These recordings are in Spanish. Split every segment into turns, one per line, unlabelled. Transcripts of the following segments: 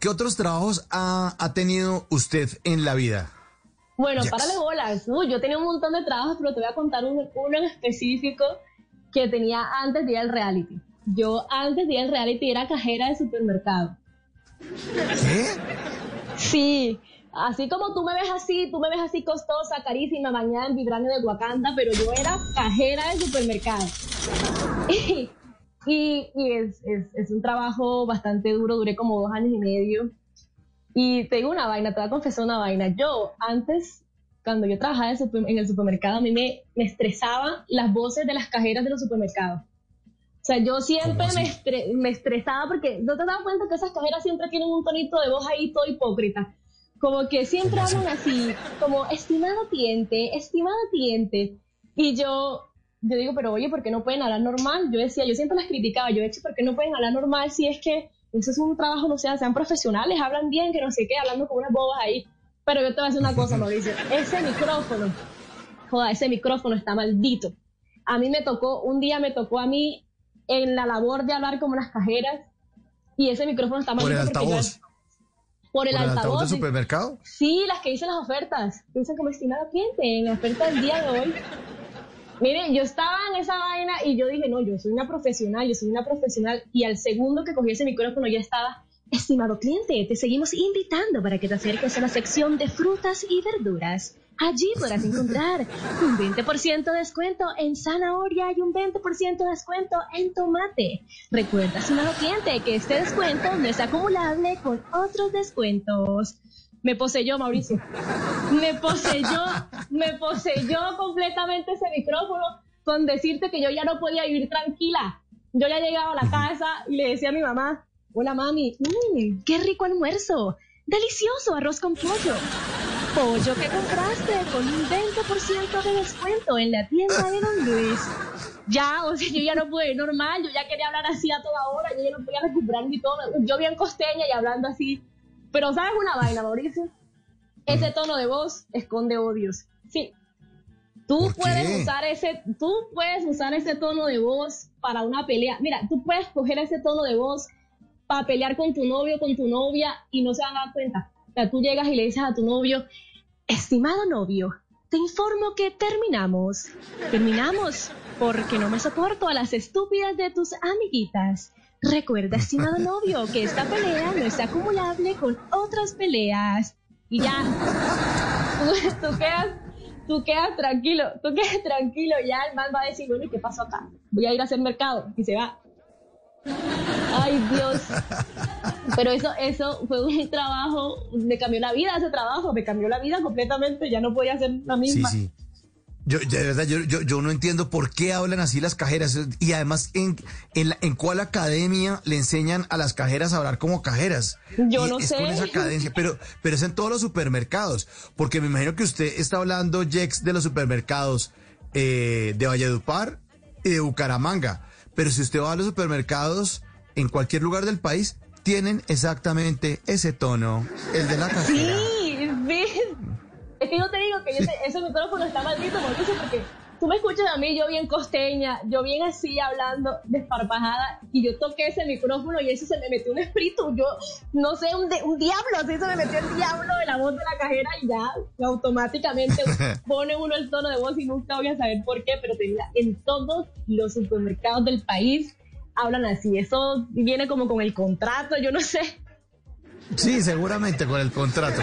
¿Qué otros trabajos ha, ha tenido usted en la vida?
Bueno,
Yes.
párale bolas. Uy, yo tenía un montón de trabajos, pero te voy a contar uno, uno en específico que tenía antes de ir al reality. Yo antes de ir al reality era cajera de supermercado.
¿Qué?
Sí, así como tú me ves así, tú me ves así costosa, carísima, bañada en vibranio de Wakanda, pero yo era cajera de supermercado. Y, y, es, es, es un trabajo bastante duro, duré como dos años y medio. Y te digo una vaina, te voy a confesar una vaina. Yo antes, cuando yo trabajaba en, el supermercado, a mí me, me estresaban las voces de las cajeras de los supermercados. O sea, yo siempre
¿Cómo
me, estre- me estresaba porque no te das cuenta que esas cajeras siempre tienen un tonito de voz ahí todo hipócrita. Como que siempre hablan así, como estimado cliente, estimado cliente. Y yo, yo digo, pero oye, ¿por qué no pueden hablar normal? Yo decía, yo siempre las criticaba, yo he hecho, ¿por qué no pueden hablar normal si es que eso es un trabajo, no sé, sean profesionales, hablan bien, que no sé qué, hablando con unas bobas ahí. Pero yo te voy a decir una cosa, Mauricio, ese micrófono, joda, ese micrófono está maldito. A mí me tocó, un día me tocó a mí en la labor de hablar como las cajeras y ese micrófono está
¿Por
maldito.
el
porque yo-
altavoz?
por el
¿Por el altavoz
altavoz.
del supermercado?
Sí, las que dicen las ofertas. Dicen como estimado cliente en la oferta del día de hoy. Miren, yo estaba en esa vaina y yo dije, no, yo soy una profesional, yo soy una profesional. Y al segundo que cogí ese micrófono ya estaba, estimado cliente, te seguimos invitando para que te acerques a la sección de frutas y verduras. Allí podrás encontrar un 20% de descuento en zanahoria y un 20% de descuento en tomate. Recuerda, estimado cliente, que este descuento no es acumulable con otros descuentos. Me poseyó, Mauricio. Me poseyó, me poseyó completamente ese micrófono con decirte que yo ya no podía vivir tranquila. Yo ya llegaba a la casa y le decía a mi mamá, hola mami, "Mm, qué rico almuerzo, delicioso arroz con pollo. Pollo que compraste con un 20% de descuento en la tienda de Don Luis. Ya, o sea, yo ya no pude ir normal, yo ya quería hablar así a toda hora, yo ya no podía recuperar mi tono. Yo bien costeña y hablando así. Pero ¿sabes una vaina, Mauricio? Ese tono de voz esconde odios. Sí. Tú
¿Por
puedes
qué?
usar ese, tú puedes usar ese tono de voz para una pelea. Mira, tú puedes coger ese tono de voz para pelear con tu novio, con tu novia y no se van a dar cuenta. O sea, tú llegas y le dices a tu novio, estimado novio, te informo que terminamos. Terminamos porque no me soporto a las estúpidas de tus amiguitas. Recuerda, estimado novio, que esta pelea no es acumulable con otras peleas. Y ya, tú, tú quedas, tú quedas tranquilo, tú quedas tranquilo, ya el man va a decir, bueno, ¿y qué pasó acá? Voy a ir a hacer mercado y se va. Ay, Dios. Pero eso, eso fue un trabajo, me cambió la vida ese trabajo, me cambió la vida completamente, ya no podía ser la
Sí,
misma.
sí. Yo, de verdad, yo, yo, yo no entiendo por qué hablan así las cajeras. Y además, ¿en, en, la- en cuál academia le enseñan a las cajeras a hablar como cajeras?
Yo
Y
no
es
sé.
con esa cadencia, pero, pero es en todos los supermercados. Porque me imagino que usted está hablando, Jex, de los supermercados eh, de Valledupar y de Bucaramanga. Pero si usted va a los supermercados en cualquier lugar del país, tienen exactamente ese tono, el de la cajera.
Sí. Es que yo te digo que yo te- ese micrófono está maldito, Mauricio, porque tú me escuchas a mí, yo bien costeña, yo bien así hablando, desparpajada, y yo toqué ese micrófono y eso se me metió un espíritu, yo no sé, un, de- un diablo, así se me metió el diablo de la voz de la cajera y ya automáticamente pone uno el tono de voz y nunca voy a saber por qué, pero en todos los supermercados del país hablan así, eso viene como con el contrato, yo no sé.
Sí, seguramente con el contrato.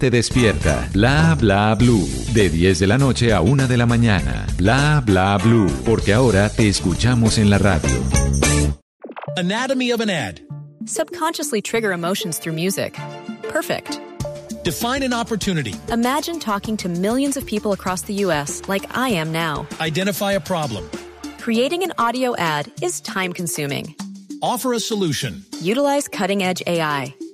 gente despierta. Bla Bla Blue, de 10 de la noche a 1 de la mañana. Bla Bla Blue, porque ahora te escuchamos en la radio.
Anatomy of an ad.
Subconsciously trigger emotions through music. Perfect.
Define an opportunity.
Imagine talking to millions of people across the U.S. like I am now.
Identify a problem.
Creating an audio ad is time consuming.
Offer a solution.
Utilize cutting edge AI.